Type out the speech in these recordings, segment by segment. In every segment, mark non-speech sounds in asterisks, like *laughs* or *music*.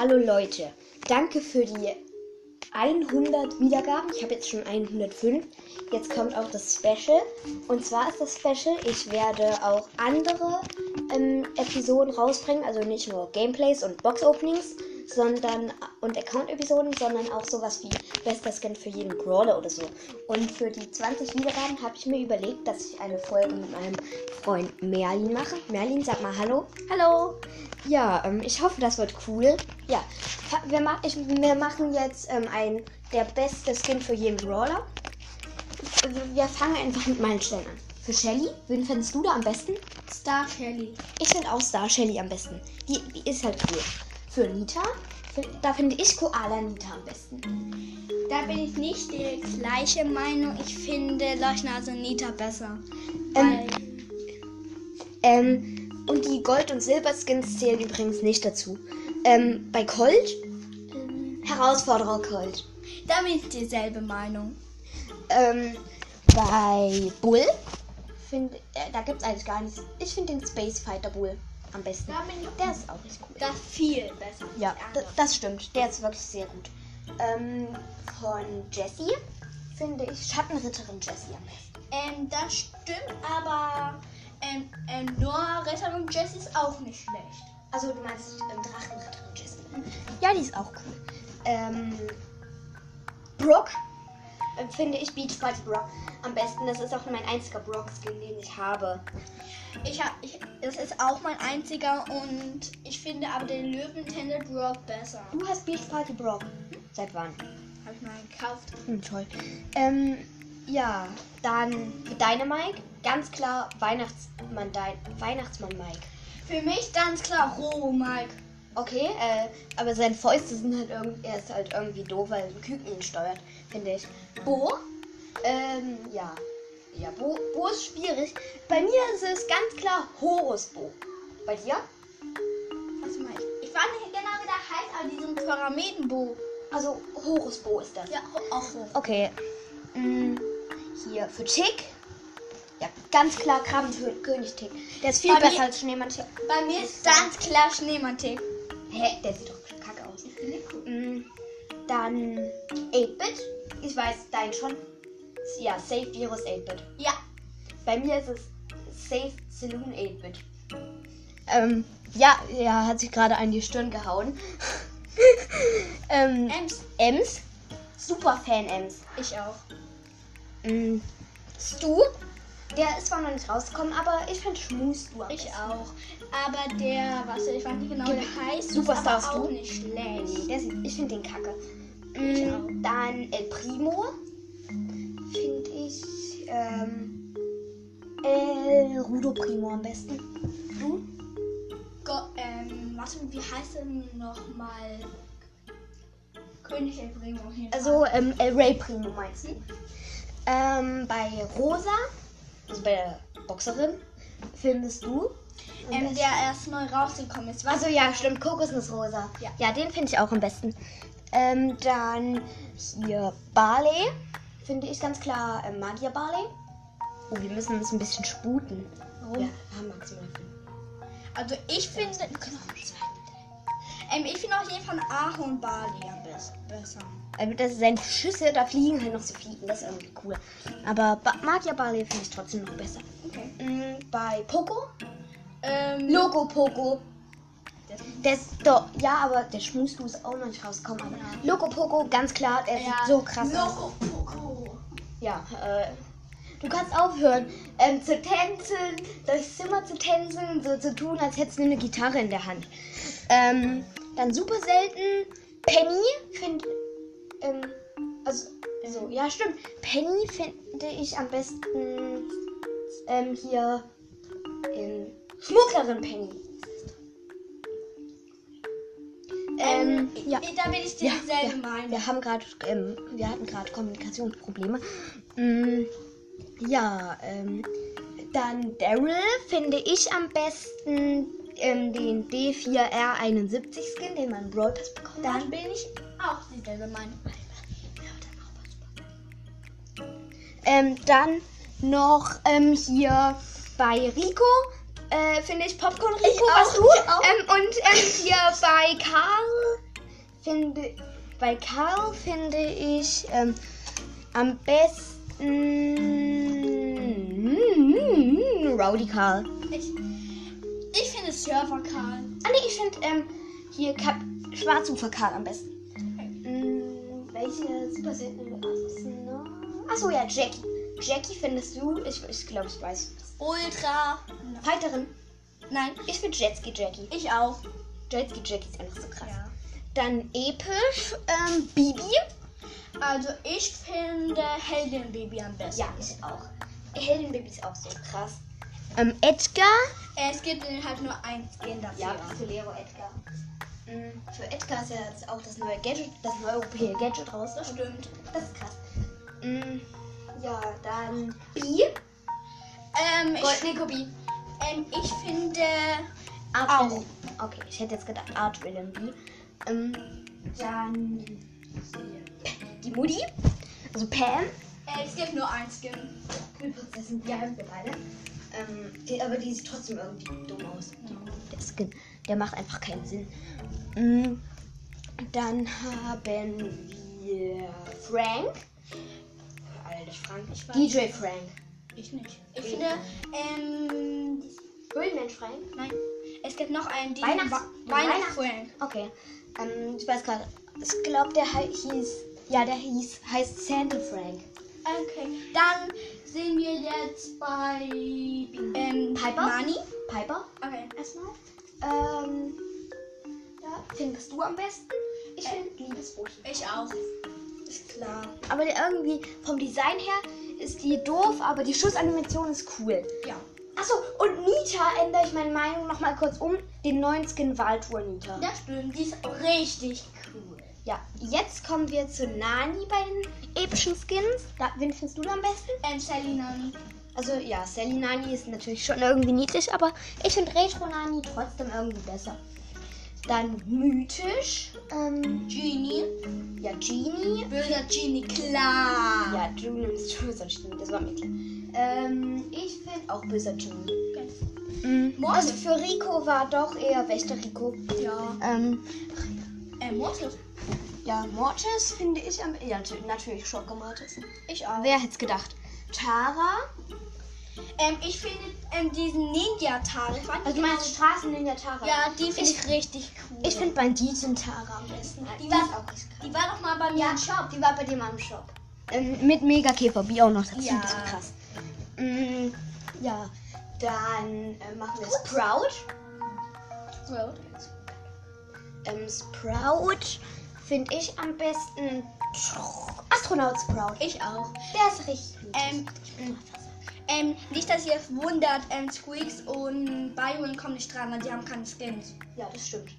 Hallo Leute, danke für die 100 Wiedergaben. Ich habe jetzt schon 105. Jetzt kommt auch das Special. Und zwar ist das Special, ich werde auch andere ähm, Episoden rausbringen. Also nicht nur Gameplays und Box-Openings sondern und Account-Episoden, sondern auch sowas wie bester Skin für jeden Brawler oder so. Und für die 20 Wiedergaben habe ich mir überlegt, dass ich eine Folge mit meinem Freund Merlin mache. Merlin, sag mal Hallo. Hallo. Ja, ähm, ich hoffe, das wird cool. Ja, wir, ma ich, wir machen jetzt ähm, ein der beste Skin für jeden Brawler. Wir fangen einfach mit meinen Stellen an. Für Shelly, wen findest du da am besten? Star Shelly. Ich finde auch Star Shelly am besten. Die, die ist halt cool. Für Nita, da finde ich Koala Nita am besten. Da bin ich nicht der gleiche Meinung. Ich finde Leuchtnase Nita besser. Ähm, ähm, und die Gold- und Silberskins zählen übrigens nicht dazu. Ähm, bei Colt, ähm, Herausforderer Colt. Da bin ich dieselbe Meinung. Ähm, bei Bull, find, äh, da gibt es eigentlich gar nichts. Ich finde den Space Fighter Bull am besten. Der ist auch richtig cool. Das ist viel besser. Ja, das stimmt. Der ist wirklich sehr gut. Ähm, von Jessie finde ich Schattenritterin Jessie am besten. Ähm, das stimmt, aber ähm, ähm, Noah Ritterin Jessie ist auch nicht schlecht. Also du meinst ähm, Drachenritterin Jessie. Ja, die ist auch cool. Ähm, Brooke äh, finde ich Beach Party Brock am besten. Das ist auch mein einziger Brock-Skin, den ich habe. Ich hab, ich, das ist auch mein einziger und ich finde aber den Löwentender Brock besser. Du hast Beach Party Brock. Seit wann? Hab ich mal gekauft. Hm, toll. Ähm, ja, dann deine Mike. Ganz klar Weihnachtsmann, dein, Weihnachtsmann Mike. Für mich ganz klar Robo Mike. Okay, äh, aber seine Fäuste sind halt irgendwie, er ist halt irgendwie doof, weil ein Küken ihn steuert, finde ich. Bo, ähm, ja. Ja, Bo, Bo ist schwierig. Bei mir ist es ganz klar Horus Bo. Bei dir? Was mal, ich, ich weiß nicht genau, wie der heißt, aber diesen Pyramidenbo. Also Horus Bo ist das. Ja, auch so. Okay. Mm, hier für Tick. Ja, ganz klar Krabbenkönig Tick. Der ist viel Bei besser mir- als Schneemann Tick. Bei mir ist ganz klar Schneemann-Tick. Hä, der sieht doch kacke aus. Mm, Dann 8-Bit. Ich weiß, dein schon. Ja, Safe Virus 8-Bit. Ja, Bei mir ist es Safe Saloon 8-Bit. Ähm, ja, ja, hat sich gerade an die Stirn gehauen. *laughs* ähm, Ems. Ems. Super Fan Ems. Ich auch. Mm, Stu. Der ist zwar noch nicht rausgekommen, aber ich finde Schmus am Ich auch. Aber der, was ich weiß nicht genau, wie der heißt, Superstar ist auch Stu? nicht Nee, schlecht. der sieht, ich finde den kacke. Ich Mm, auch. Dann El Primo. Finde ich ähm, El Rudo Primo am besten. Du? Go ähm, warte, wie heißt denn nochmal? König El Primo. Also ähm, El Rey Primo meinst du? Ähm, bei Rosa, also bei der Boxerin, findest du? ähm, der erst neu rausgekommen ist. Was? Also ja, stimmt, Kokosnussrosa. Ja. ja den finde ich auch am besten. Ähm, dann hier Barley, finde ich ganz klar ähm, Magier Barley. Oh, wir müssen uns ein bisschen sputen. Warum? Ja, haben maximal fünf. Also ich finde. Ähm, ich finde auf jeden Fall Ahorn Bali am besten besser. Also das sind Schüsse, da fliegen halt noch so Fliegen, das ist irgendwie cool. Aber ba Magier Barley finde ich trotzdem noch besser. Okay. Mm, bei Poco, Ähm, Logo Poco. Der ist doch, ja, aber der Schmusdu ist auch noch nicht rausgekommen. Aber Ja. Loco Poco, ganz klar, der ja, sieht so krass aus. Loco Poco. Ja, äh, du kannst aufhören, ähm, zu tänzeln, durchs Zimmer zu tänzeln, so zu tun, als hättest du eine Gitarre in der Hand. Ähm, dann super selten, Penny, finde, ähm, also, so, ja, stimmt. Penny finde ich am besten, ähm, hier, in Schmugglerin Penny. Ähm, ja. Ich, da bin ich Ja, dieselbe ja, Meinung. wir haben gerade, ähm, wir hatten gerade Kommunikationsprobleme. Mm, ja, ähm, dann Daryl finde ich am besten ähm, den D4R71 Skin, den man Brawl Pass bekommen hat. Dann bin ich auch dieselbe Meinung. Ähm, dann noch ähm, hier bei Rico äh, finde ich Popcorn Rico, Ich was auch, du? ich auch. Ähm, und ähm, hier bei Karl finde, bei Karl finde ich ähm, am besten Rowdy Karl. Ich, ich finde Server Karl. Ah nee, ich finde ähm, hier Kap Schwarzufer Karl am besten. Welche super seltene Assen noch? Achso, ja, Jackie. Jackie findest du? Ich, ich glaube, ich weiß. Ultra. Fighterin. Nein, Ich finde Jetski Jackie. ich auch. Jetski Jackie ist einfach so krass. Ja. Dann episch ähm, Bibi. Also ich finde Heldenbaby am besten. Ja, ich auch. Heldenbaby ist auch so krass. Ähm, Edgar. Es gibt halt nur ein Skin dafür. Ja, Leo Edgar. Mm, Für Edgar ist ja jetzt auch das neue Gadget, das neue europäische Gadget raus. das stimmt. Das ist krass. Mm, Ja, dann B. Ähm, ich, Goldene Kopie. ähm, ich finde Art Auch. Okay, ich hätte jetzt gedacht Art Villain B. Ähm, dann die Mutti. Also Pam. äh, es gibt nur ein Skin. Kühlprinzessin, die haben wir beide. Ähm, die, aber die sieht trotzdem irgendwie dumm aus. Der Skin, der macht einfach keinen Sinn. Mm, Dann haben wir Frank. Alter, Frank. Ich weiß. DJ Frank. Ich nicht. Ich finde, ähm, Höhlenmensch Frank. nein. Es gibt noch einen, die Weihnachts- Weihnachts- Weihnachtsfrank. Okay. Ähm, ich weiß gerade. Ich glaube, der hieß. Ja, der hieß, heißt Santa Frank. Okay. Dann sehen wir jetzt bei ähm, Piper? Nani. Piper. Okay. Erstmal. Ähm, ja, findest du am besten? Ich finde Liebesboot. Ich auch. Ist klar. Aber irgendwie vom Design her ist die doof, aber die Schussanimation ist cool. Ja. Achso, und Nita ändere ich meine Meinung nochmal kurz um. Den neuen Skin Waltour Nita. Das stimmt. Die ist richtig cool. Ja, jetzt kommen wir zu Nani bei den epischen Skins. Da, wen findest du da am besten? Ähm, Sally Nani. Also ja, Sally Nani ist natürlich schon irgendwie niedlich, aber ich finde Retro Nani trotzdem irgendwie besser. Dann mythisch. Ähm, Genie. ja, Genie. Böser Genie, klar. Ja, June ist böser Genie, das war mir klar. Ähm, ich finde auch böser Genie. Mhm. Mortis. Also für Rico war doch eher Wächter Rico. Ja. Ähm, Ähm, Mortis. ja, Mortis finde ich am. Ja, nat- natürlich Schocke Mortis. Ich auch. Wer hätte es gedacht? Tara. Ähm, ich finde ähm, diesen weiß nicht Also du meinst Straßen in der Tara? Ja, die finde ich richtig cool. Ich finde Banditin Tara am besten. Die Die war- auch krass. die war doch mal bei mir Ja, im Shop. die war bei dir mal im Shop. Ähm, mit Mega Käferbi auch noch dazu. Ja. Das ist krass. Mm, ja, dann äh, machen wir Sprout. Ähm, Sprout finde ich am besten. Astronaut Sprout. Ich auch. Der ist richtig. gut. Ähm, ähm, nicht, dass ihr es wundert, ähm, Squeaks und Byron kommen nicht dran, weil die haben keine Skins. ja, das stimmt.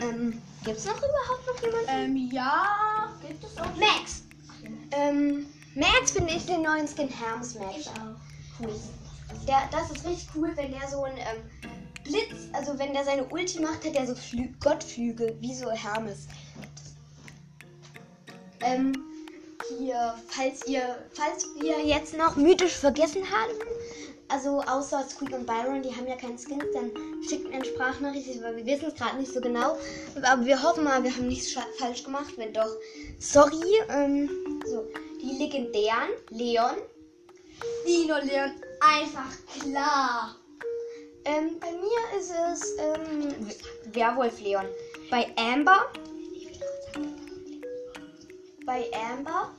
Ähm, gibt es noch überhaupt noch jemanden? Ähm, ja, gibt es auch. Max. Ähm, Max finde ich den neuen Skin Hermes Max. Ich auch. Cool. Der, das ist richtig cool, wenn der so ein ähm, Blitz, also wenn der seine Ulti macht, hat er so Flü Gottflügel, wie so Hermes. Ähm, hier, falls ihr, falls wir jetzt noch mythisch vergessen haben, also außer Squeak und Byron, die haben ja keinen Skins, dann schickt mir eine Sprachnachricht, weil wir wissen es gerade nicht so genau. Aber wir hoffen mal, wir haben nichts falsch gemacht. Wenn doch, sorry. Ähm, so, die legendären Leon, Dino Leon, einfach klar. Ähm, bei mir ist es ähm, Werwolf Leon. Bei Amber. Bei Amber.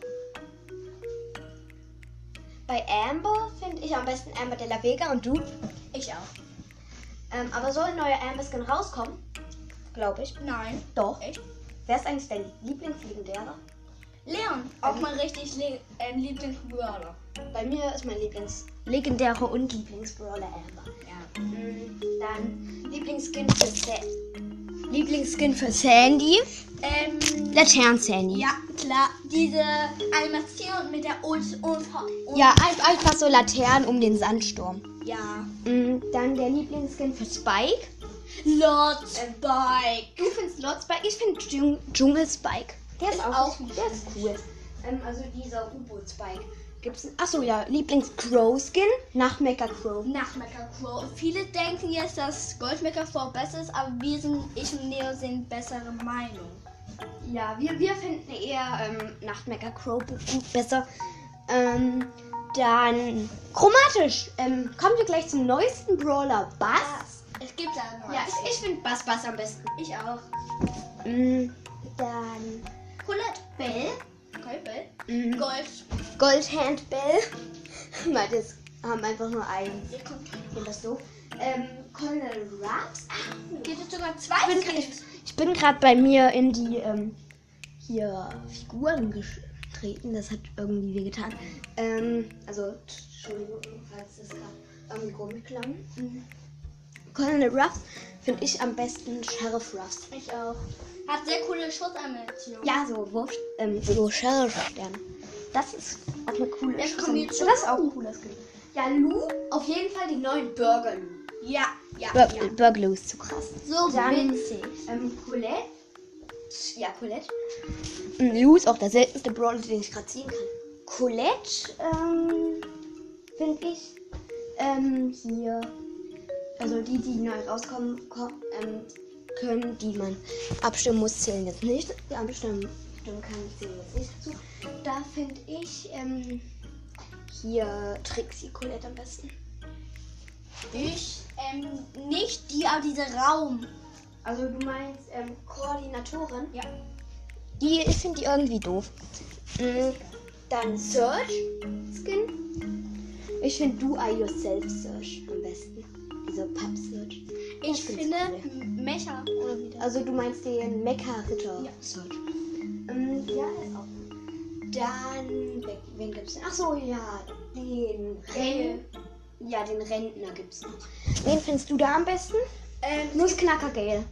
Bei Amber finde ich am besten Amber de la Vega und du. Ich auch. Ähm, aber soll ein neuer Amber Skin rauskommen? Glaube ich. Nein. Doch. Echt? Wer ist eigentlich dein Lieblingslegendärer? Leon, auch mein richtig Le ähm, Lieblingsbrawler. Bei mir ist mein Lieblings legendärer und Lieblingsbrawler Amber. Ja. Mm, Dann Lieblingsskin für Sa Lieblingsskin für Sandy. Ähm, Latern Sandy. ja, klar. Diese Animation mit der Ult und, und Ja, ein- einfach so Laternen um den Sandsturm. ja. Mm, Dann der Lieblingsskin für Spike. Lord Spike. Du findest Lord Spike? Ich finde Dschung Dschungel Spike. Der ist, Ist auch, auch der ist cool. Ähm, also dieser U-Boot Gibt's Achso, ja, Lieblings Crow Skin nach Mecha Crow. Nach Mecha Crow. Viele denken jetzt, dass Gold Mecha Crow besser ist, aber wir sind, ich und Neo sind bessere Meinung. Ja, wir, wir finden eher ähm, Nachtmecker Crow gut besser. Ähm, dann chromatisch. Ähm, kommen wir gleich zum neuesten Brawler, Bass. Es gibt da noch. Ja, ich, ich finde Bass Bass am besten. ich auch. Mm, dann Colette Bell. Goldbell. mm, Gold. Goldhand Bell. *laughs* Weil das haben einfach nur einen. Hier kommt. Und das so. Ähm, Colonel Ruffs. Gibt es sogar zwei Ich bin, ich, bin gerade bei mir in die ähm, hier Figuren getreten. Das hat irgendwie wehgetan. Ähm, also, Entschuldigung, falls das gerade am Mikro mitklang. Mhm. Colonel Ruffs finde ich am besten Sheriff Ruffs. Ich auch. Hat sehr coole Schutzanimation. Ja, so Wurf, ähm, so Sheriff-Stern. Das ist auch eine coole Schuss- zu Das ist auch ein cooler Skin. Ja, Lou, auf jeden Fall die neuen Burger Lou. Ja, ja, Bur ja. Burger Lou ist zu krass. So Dann- winzig. Ähm, Colette. Ja, Colette. Ähm, Lou ist auch der seltenste Brawler, den ich gerade ziehen kann. Colette, ähm, finde ich, ähm, hier, also die, die neu rauskommen, ko ähm, können, die man abstimmen muss, zählen jetzt nicht. Die abstimmen stimmen kann, zählen jetzt nicht dazu. Da finde ich, ähm, hier Trixie Colette am besten. Ich, ähm, nicht die, aber diese Raum. Also du meinst ähm, Koordinatorin? Ja. Die ich finde die irgendwie doof. Mm, Dann Search Skin. Ich finde Do I Yourself Search. Diese Pub Search. Ich finde cool. Mecha oder wie das. Also du meinst den Mecha Ritter Ja. Search. Ähm, ja, ist auch. Dann wen- gibt's denn? Ach so, ja, den Ren ja, den Rentner gibt's noch. Wen findest du da am besten? Ähm, Nussknacker Gale.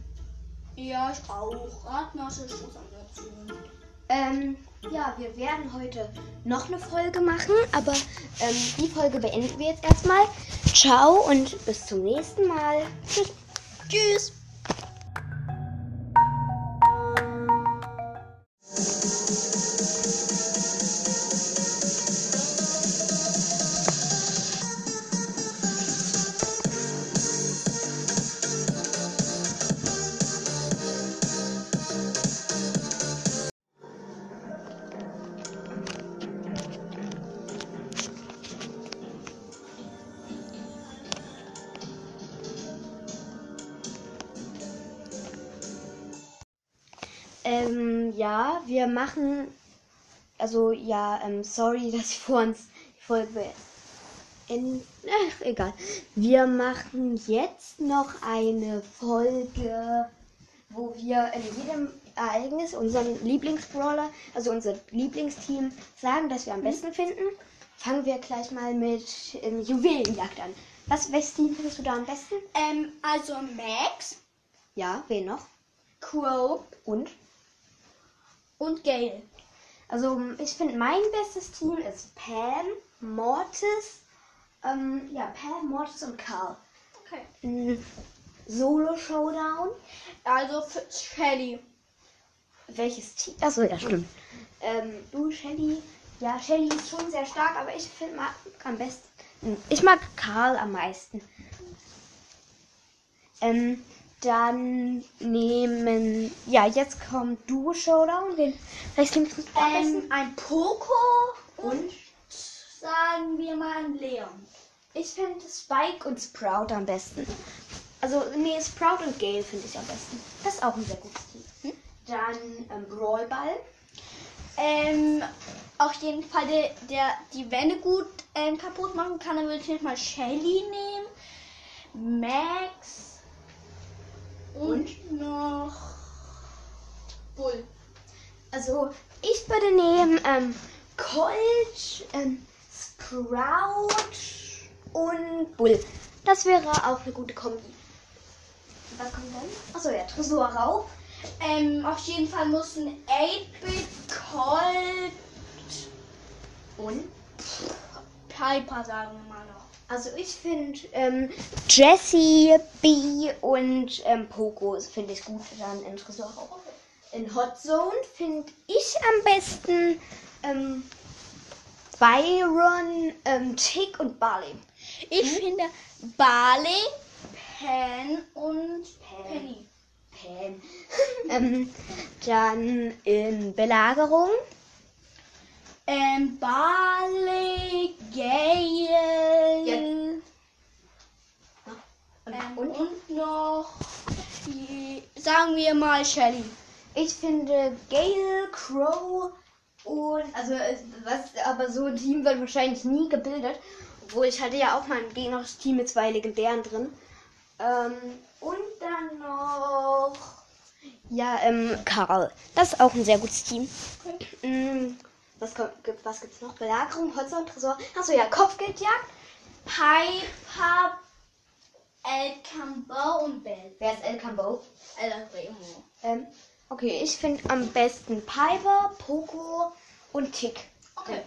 ja, ich auch. Radmasse Schutzanimation. Ähm, ja, wir werden heute noch eine Folge machen, aber ähm, die Folge beenden wir jetzt erstmal. Ciao und bis zum nächsten Mal. Tschüss. Tschüss. Ja, wir machen. Also, ja, ähm, sorry, *laughs* dass ich vor uns die Folge. In, ach, egal. Wir machen jetzt noch eine Folge, wo wir in jedem Ereignis unseren Lieblingsbrawler, also unser Lieblingsteam, sagen, das wir am besten finden. Fangen wir gleich mal mit ähm, Juwelenjagd an. Was, welches Team findest du da am besten? Ähm, also Max, Ja, wen noch? Crow Und? Und Gale. Also ich finde mein bestes Team ist Pam, Mortis, ähm, ja Pam, Mortis und Carl. Okay. Mhm. Solo Showdown. Also für Shelly. Welches Team? Achso, ja stimmt. Ähm, du Shelly. Ja, Shelly ist schon sehr stark, aber ich finde mag am besten. Ich mag Carl am meisten. Ähm, dann nehmen. Ja, jetzt kommt Duo Showdown. Den, am besten? Ähm, ein Poco und sagen wir mal ein Leon. Ich finde Spike und Sprout am besten. Also, nee, Sprout und Gale finde ich am besten. Das ist auch ein sehr gutes Team. Dann ähm, Brawlball. Ähm, auf jeden Fall der, der die Wände gut ähm, kaputt machen kann, dann würde ich mal Shelly nehmen. Max. Und, noch Bull. Also, ich würde nehmen ähm, Colt, ähm, Sprout und Bull. Das wäre auch eine gute Kombi. Was kommt dann? Achso, ja, Tresor Raub. Ähm, auf jeden Fall muss ein 8-Bit Colt Und? Piper sagen wir mal noch. Also, ich finde ähm, Jessie, B und ähm, Poco finde ich gut dann in Tresor. In Hot Zone finde ich am besten ähm, Byron, ähm, Tick und Barley. Ich finde Barley, Pan und Pan. Penny. Pam. *laughs* ähm, Dann in Belagerung. Ähm, Barley, Gale. Ja. Ähm, Und, und noch, die, sagen wir mal Shelly. ich finde Gale, Crow und also was aber so ein Team wird wahrscheinlich nie gebildet. Obwohl ich hatte ja auch mal ein gegnerisches Team mit zwei Legendären drin. Ähm, und dann noch ja, ähm, Karl. Das ist auch ein sehr gutes Team. Mm, was, kommt, gibt- was gibt's noch? Belagerung, Holzer und Tresor. Achso, ja, Kopfgeldjagd. Piper, El Cambo und Bell. Wer ist El Cambo? El Remo. Ähm, okay, ich finde am besten Piper, Poco und Tick. Okay.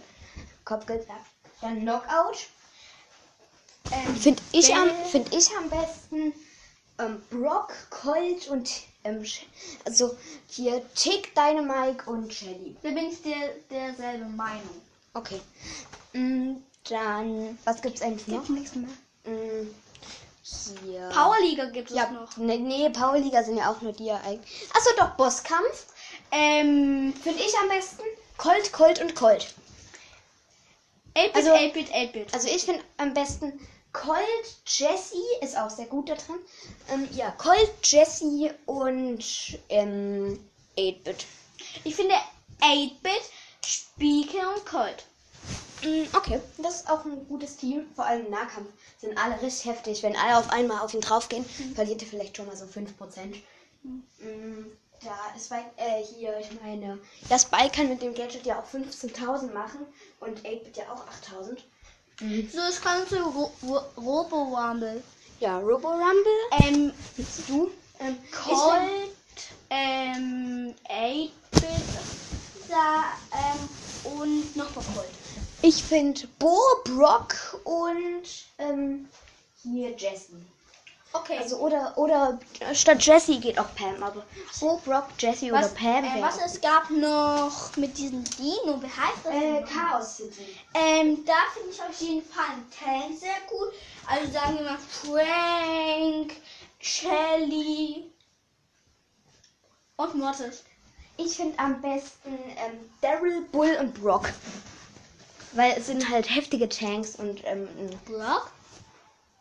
Kopfgeldjagd. Dann Knockout. Ähm, Finde ich, am, find ich am besten ähm, Brock, Colt und ähm, also hier Tick, Dynamite und Shelly. Da bin ich der, derselbe Meinung. Okay. Mm, dann, was gibt's eigentlich noch? nichts mehr. Mm, hier. Powerliga gibt es Ja, noch. nee, nee, Powerliga sind ja auch nur die eigentlich. Achso, doch, Bosskampf. Ähm, Finde ich am besten Colt, Colt und Colt. 8-Bit, Also- 8-Bit, 8-Bit. Also ich finde am besten Colt, Jesse ist auch sehr gut da drin. Ähm, ja, Colt, Jesse und ähm, 8-Bit. Ich finde 8-Bit, Spieke und Colt. Mm, Okay, das ist auch ein gutes Team. Vor allem im Nahkampf sind alle richtig heftig. Wenn alle auf einmal auf ihn draufgehen, verliert er vielleicht schon mal so 5%. Mm, Da ist bei, äh, hier, ich meine, das Bike kann mit dem Gadget ja auch 15.000 machen und 8-Bit ja auch 8.000. So, es kommt zu Ro Ro Robo Rumble. Ja, Robo Rumble. Ähm, Du? Ähm, Colt, ähm, 8-Bit, da, ähm, und nochmal Colt. Ich finde Bo, Brock und ähm, hier Jesse. Okay. Also oder oder statt Jesse geht auch Pam, aber Bo, Brock, Jesse was, oder Pam äh, was es gab noch mit diesem Dino, wie heißt das? äh? Chaos City. Ähm, da finde ich auf jeden Fall einen Tank sehr gut. Also sagen wir mal Frank, Shelly und Mortis. Ich finde am besten ähm, Daryl, Bull und Brock. Weil es sind halt heftige Tanks und ähm, Brock?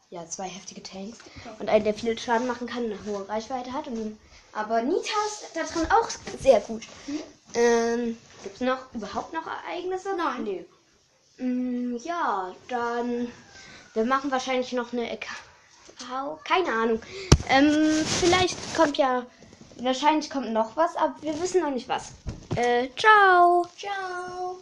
Ja, zwei heftige Tanks. Und einen, der viel Schaden machen kann, eine hohe Reichweite hat. Und, aber Nita ist da drin auch sehr gut. Ähm, Gibt es noch überhaupt noch Ereignisse? Nein. Nö. Mm, ja, dann. Wir machen wahrscheinlich noch eine. Account- Keine Ahnung. Ähm, vielleicht kommt ja. Wahrscheinlich kommt noch was, aber wir wissen noch nicht was. Äh, ciao. Ciao.